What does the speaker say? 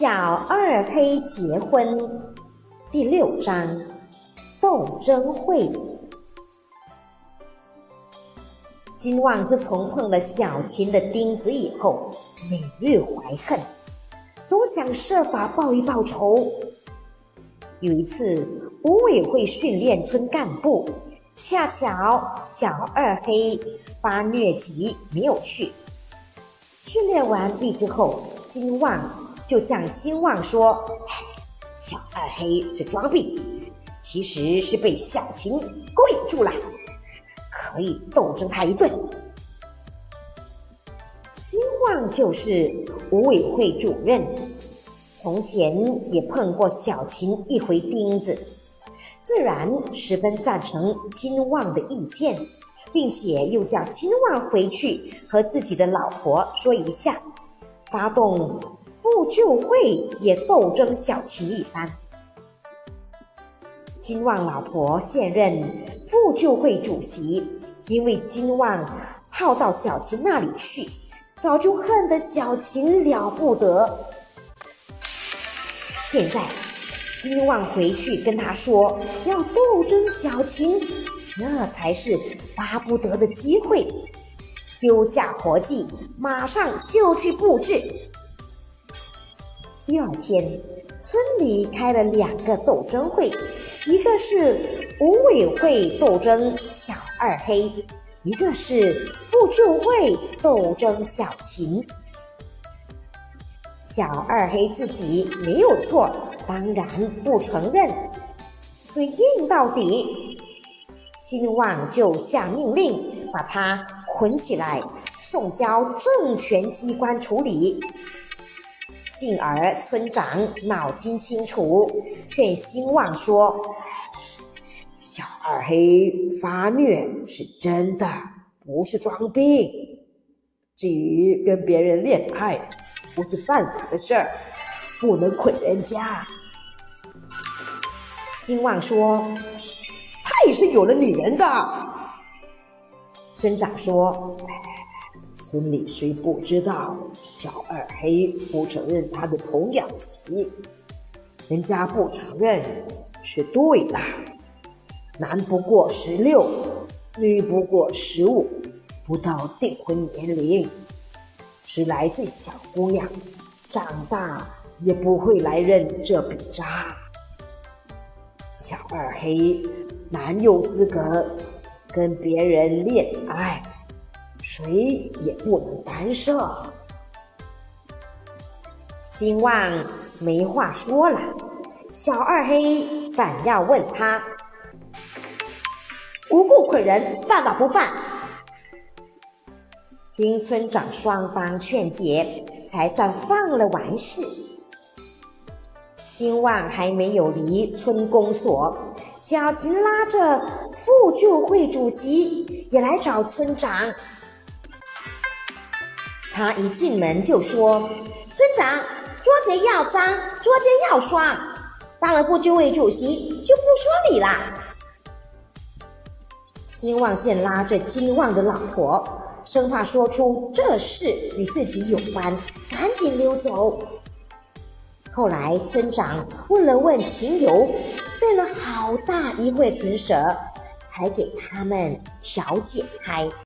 小二黑结婚第六章斗争会。金旺自从碰了小琴的钉子以后，每日怀恨，总想设法报一报仇。有一次，五委会训练村干部，恰巧小二黑发疟疾没有去。训练完毕之后，金旺。就向兴旺说：“小二黑这装病，其实是被小琴勾引住了，可以斗争他一顿。”兴旺就是五委会主任，从前也碰过小琴一回钉子，自然十分赞成金旺的意见，并且又叫金旺回去和自己的老婆说一下，发动。复旧会也斗争小琴一番。金旺老婆现任复旧会主席，因为金旺跑到小琴那里去，早就恨得小琴了不得。现在金旺回去跟他说要斗争小琴，这才是巴不得的机会，丢下活计，马上就去布置。第二天，村里开了两个斗争会，一个是五委会斗争小二黑，一个是复旧会斗争小琴。小二黑自己没有错，当然不承认，嘴硬到底。兴旺就下命令，把他捆起来，送交政权机关处理。幸而村长脑筋清楚，劝兴旺说：“小二黑发虐是真的，不是装病。至于跟别人恋爱，不是犯法的事儿，不能捆人家。”兴旺说：“他也是有了女人的。”村长说。村里虽不知道小二黑不承认他的童养媳，人家不承认是对的。男不过十六，女不过十五，不到订婚年龄，十来岁小姑娘，长大也不会来认这笔账。小二黑哪有资格跟别人恋爱？谁也不能干涉。兴旺没话说了，小二黑反要问他：无故捆人，犯法不犯？经村长双方劝解，才算放了完事。兴旺还没有离村公所，小琴拉着复旧会主席也来找村长。他一进门就说：“村长，桌子要脏，桌间要刷。当了副旧会主席就不说理啦。”新旺县拉着金旺的老婆，生怕说出这事与自己有关，赶紧溜走。后来村长问了问情由，费了好大一会唇舌，才给他们调解开。